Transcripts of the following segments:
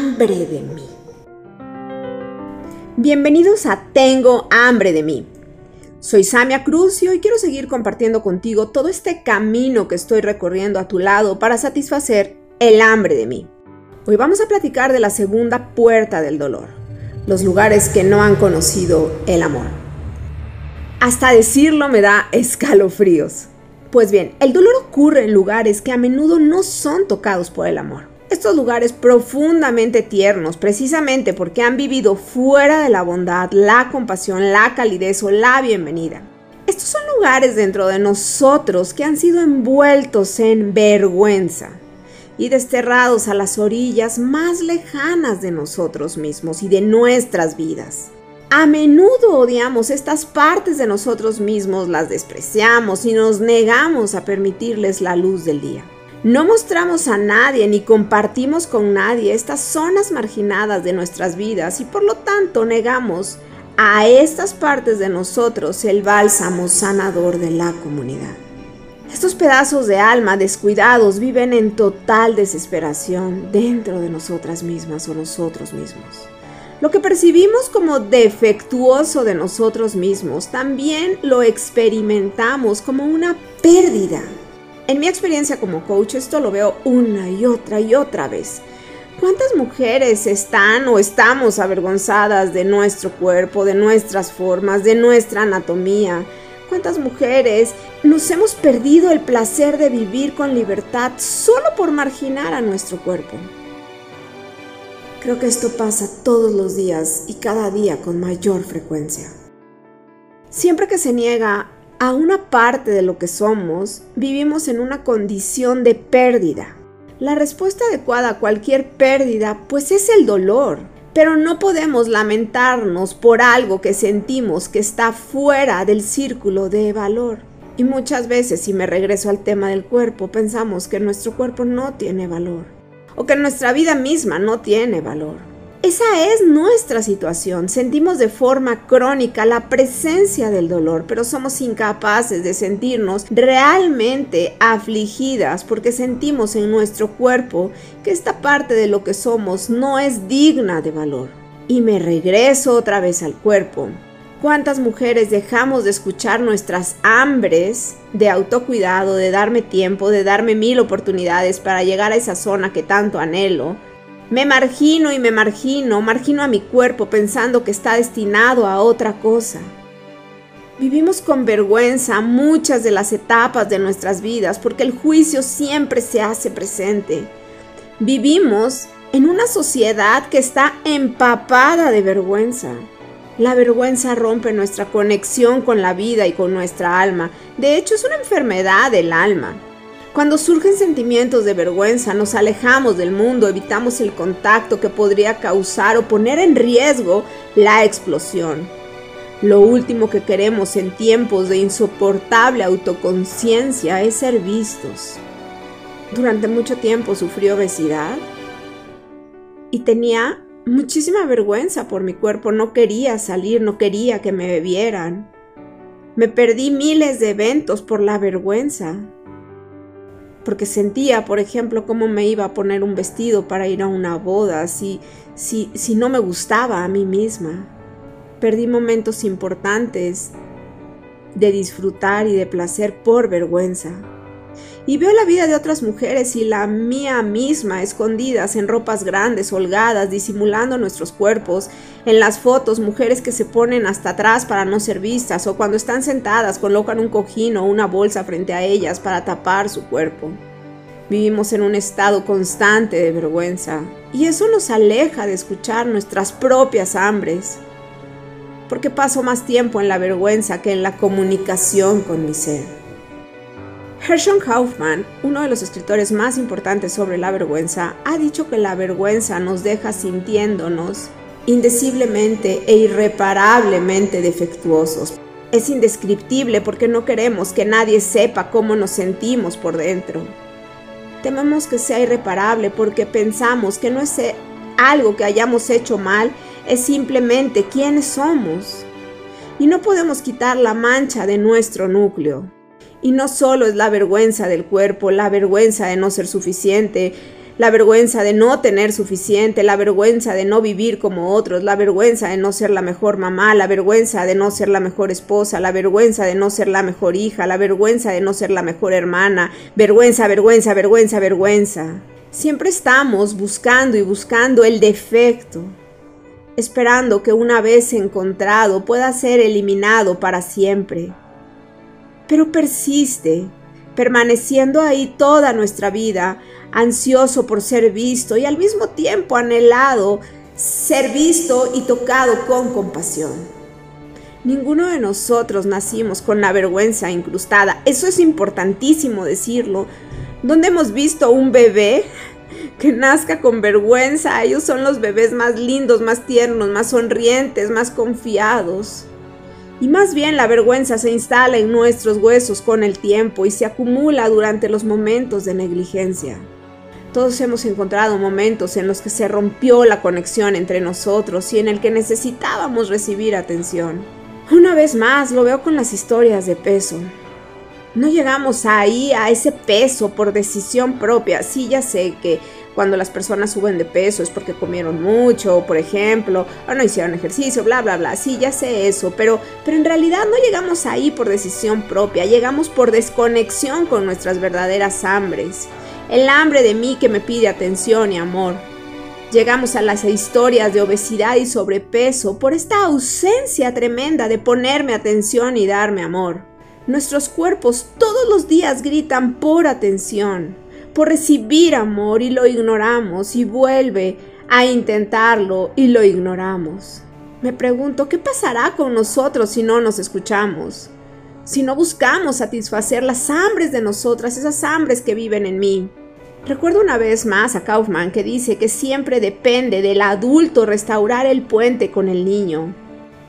hambre de mí. Bienvenidos a Tengo hambre de mí. Soy Samia Cruz y quiero seguir compartiendo contigo todo este camino que estoy recorriendo a tu lado para satisfacer el hambre de mí. Hoy vamos a platicar de la segunda puerta del dolor, los lugares que no han conocido el amor. Hasta decirlo me da escalofríos. Pues bien, el dolor ocurre en lugares que a menudo no son tocados por el amor. Estos lugares profundamente tiernos, precisamente porque han vivido fuera de la bondad, la compasión, la calidez o la bienvenida. Estos son lugares dentro de nosotros que han sido envueltos en vergüenza y desterrados a las orillas más lejanas de nosotros mismos y de nuestras vidas. A menudo odiamos estas partes de nosotros mismos, las despreciamos y nos negamos a permitirles la luz del día. No mostramos a nadie ni compartimos con nadie estas zonas marginadas de nuestras vidas y por lo tanto negamos a estas partes de nosotros el bálsamo sanador de la comunidad. Estos pedazos de alma descuidados viven en total desesperación dentro de nosotras mismas o nosotros mismos. Lo que percibimos como defectuoso de nosotros mismos, también lo experimentamos como una pérdida. En mi experiencia como coach, esto lo veo una y otra y otra vez. ¿Cuántas mujeres están o estamos avergonzadas de nuestro cuerpo, de nuestras formas, de nuestra anatomía? ¿Cuántas mujeres nos hemos perdido el placer de vivir con libertad solo por marginar a nuestro cuerpo? Creo que esto pasa todos los días y cada día con mayor frecuencia. Siempre que se niega a una parte de lo que somos, vivimos en una condición de pérdida. La respuesta adecuada a cualquier pérdida pues es el dolor, pero no podemos lamentarnos por algo que sentimos que está fuera del círculo de valor. Y muchas veces, si me regreso al tema del cuerpo, pensamos que nuestro cuerpo no tiene valor o que nuestra vida misma no tiene valor. Esa es nuestra situación. Sentimos de forma crónica la presencia del dolor, pero somos incapaces de sentirnos realmente afligidas porque sentimos en nuestro cuerpo que esta parte de lo que somos no es digna de valor. Y me regreso otra vez al cuerpo. ¿Cuántas mujeres dejamos de escuchar nuestras hambres de autocuidado, de darme tiempo, de darme mil oportunidades para llegar a esa zona que tanto anhelo? Me margino y me margino, margino a mi cuerpo pensando que está destinado a otra cosa. Vivimos con vergüenza muchas de las etapas de nuestras vidas porque el juicio siempre se hace presente. Vivimos en una sociedad que está empapada de vergüenza. La vergüenza rompe nuestra conexión con la vida y con nuestra alma. De hecho, es una enfermedad del alma. Cuando surgen sentimientos de vergüenza, nos alejamos del mundo, evitamos el contacto que podría causar o poner en riesgo la explosión. Lo último que queremos en tiempos de insoportable autoconciencia es ser vistos. Durante mucho tiempo sufrí obesidad y tenía muchísima vergüenza por mi cuerpo, no quería salir, no quería que me vieran. Me perdí miles de eventos por la vergüenza, porque sentía, por ejemplo, cómo me iba a poner un vestido para ir a una boda si, si, si no me gustaba a mí misma. Perdí momentos importantes de disfrutar y de placer por vergüenza y veo la vida de otras mujeres y la mía misma escondidas en ropas grandes, holgadas, disimulando nuestros cuerpos, en las fotos mujeres que se ponen hasta atrás para no ser vistas o cuando están sentadas colocan un cojín o una bolsa frente a ellas para tapar su cuerpo. Vivimos en un estado constante de vergüenza y eso nos aleja de escuchar nuestras propias hambres. Porque paso más tiempo en la vergüenza que en la comunicación con mi ser. Herschel Kaufman, uno de los escritores más importantes sobre la vergüenza, ha dicho que la vergüenza nos deja sintiéndonos indeciblemente e irreparablemente defectuosos. Es indescriptible porque no queremos que nadie sepa cómo nos sentimos por dentro. Tememos que sea irreparable porque pensamos que no es algo que hayamos hecho mal, es simplemente quiénes somos. Y no podemos quitar la mancha de nuestro núcleo. Y no solo es la vergüenza del cuerpo, la vergüenza de no ser suficiente, la vergüenza de no tener suficiente, la vergüenza de no vivir como otros, la vergüenza de no ser la mejor mamá, la vergüenza de no ser la mejor esposa, la vergüenza de no ser la mejor hija, la vergüenza de no ser la mejor hermana, vergüenza, vergüenza, vergüenza, vergüenza. Siempre estamos buscando y buscando el defecto, esperando que una vez encontrado pueda ser eliminado para siempre. Pero persiste, permaneciendo ahí toda nuestra vida, ansioso por ser visto y al mismo tiempo anhelado ser visto y tocado con compasión. Ninguno de nosotros nacimos con la vergüenza incrustada. Eso es importantísimo decirlo. ¿Dónde hemos visto un bebé que nazca con vergüenza? Ellos son los bebés más lindos, más tiernos, más sonrientes, más confiados. Y más bien la vergüenza se instala en nuestros huesos con el tiempo y se acumula durante los momentos de negligencia. Todos hemos encontrado momentos en los que se rompió la conexión entre nosotros y en el que necesitábamos recibir atención. Una vez más lo veo con las historias de peso. No llegamos ahí a ese peso por decisión propia. Sí, ya sé que cuando las personas suben de peso es porque comieron mucho, por ejemplo, o no hicieron ejercicio, bla, bla, bla. Sí, ya sé eso, pero, pero en realidad no llegamos ahí por decisión propia, llegamos por desconexión con nuestras verdaderas hambres. El hambre de mí que me pide atención y amor. Llegamos a las historias de obesidad y sobrepeso por esta ausencia tremenda de ponerme atención y darme amor. Nuestros cuerpos todos los días gritan por atención por recibir amor y lo ignoramos y vuelve a intentarlo y lo ignoramos. Me pregunto, ¿qué pasará con nosotros si no nos escuchamos? Si no buscamos satisfacer las hambres de nosotras, esas hambres que viven en mí. Recuerdo una vez más a Kaufman que dice que siempre depende del adulto restaurar el puente con el niño.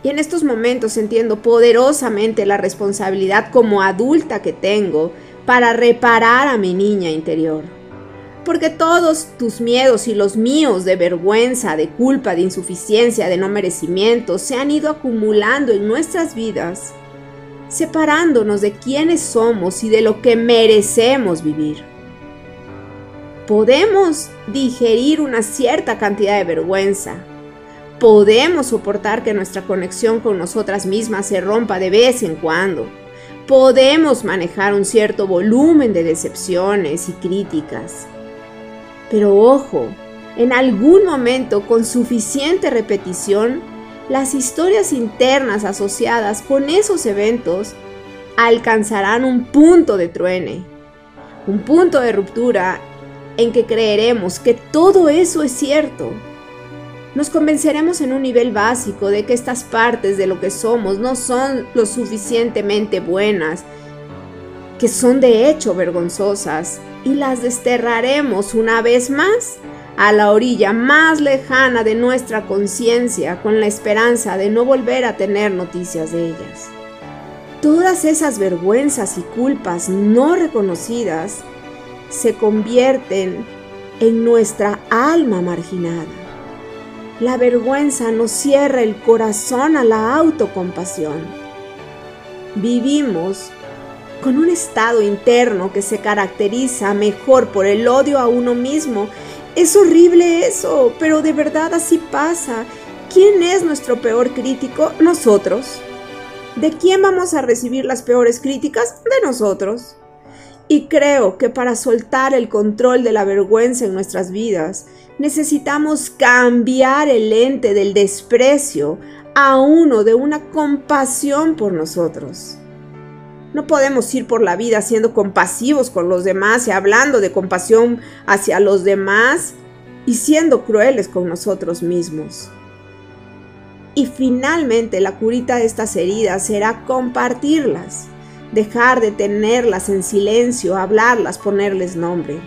Y en estos momentos entiendo poderosamente la responsabilidad como adulta que tengo para reparar a mi niña interior. Porque todos tus miedos y los míos de vergüenza, de culpa, de insuficiencia, de no merecimiento se han ido acumulando en nuestras vidas, separándonos de quienes somos y de lo que merecemos vivir. Podemos digerir una cierta cantidad de vergüenza. Podemos soportar que nuestra conexión con nosotras mismas se rompa de vez en cuando podemos manejar un cierto volumen de decepciones y críticas. Pero ojo, en algún momento con suficiente repetición, las historias internas asociadas con esos eventos alcanzarán un punto de truene, un punto de ruptura en que creeremos que todo eso es cierto nos convenceremos en un nivel básico de que estas partes de lo que somos no son lo suficientemente buenas, que son de hecho vergonzosas, y las desterraremos una vez más a la orilla más lejana de nuestra conciencia con la esperanza de no volver a tener noticias de ellas. Todas esas vergüenzas y culpas no reconocidas se convierten en nuestra alma marginada la vergüenza nos cierra el corazón a la autocompasión. Vivimos con un estado interno que se caracteriza mejor por el odio a uno mismo. Es horrible eso, pero de verdad así pasa. ¿Quién es nuestro peor crítico? Nosotros. ¿De quién vamos a recibir las peores críticas? De nosotros. Y creo que para soltar el control de la vergüenza en nuestras vidas, necesitamos cambiar el lente del desprecio a uno de una compasión por nosotros. No podemos ir por la vida siendo compasivos con los demás y hablando de compasión hacia los demás y siendo crueles con nosotros mismos. Y finalmente la curita de estas heridas será compartirlas dejar de tenerlas en silencio, hablarlas, ponerles nombre.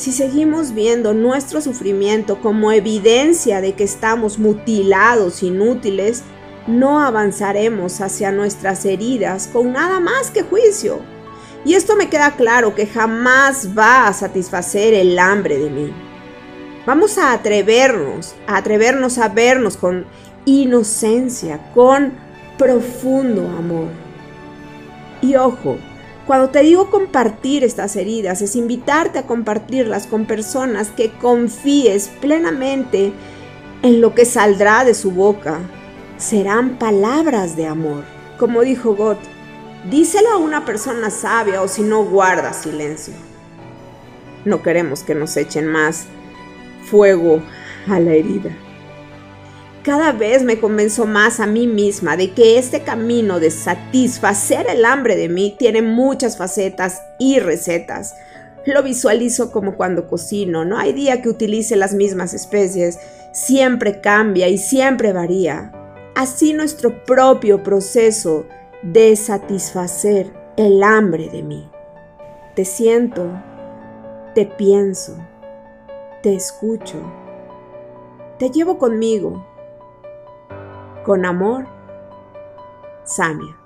Si seguimos viendo nuestro sufrimiento como evidencia de que estamos mutilados, inútiles, no avanzaremos hacia nuestras heridas con nada más que juicio. Y esto me queda claro que jamás va a satisfacer el hambre de mí. Vamos a atrevernos, a atrevernos a vernos con inocencia, con profundo amor. Y ojo, Cuando te digo compartir estas heridas, es invitarte a compartirlas con personas que confíes plenamente en lo que saldrá de su boca. Serán palabras de amor. Como dijo Gott, díselo a una persona sabia o si no guarda silencio. No queremos que nos echen más fuego a la herida cada vez me convenzo más a mí misma de que este camino de satisfacer el hambre de mí tiene muchas facetas y recetas. Lo visualizo como cuando cocino, no hay día que utilice las mismas especies, siempre cambia y siempre varía. Así nuestro propio proceso de satisfacer el hambre de mí. Te siento, te pienso, te escucho, te llevo conmigo con amor, Samia.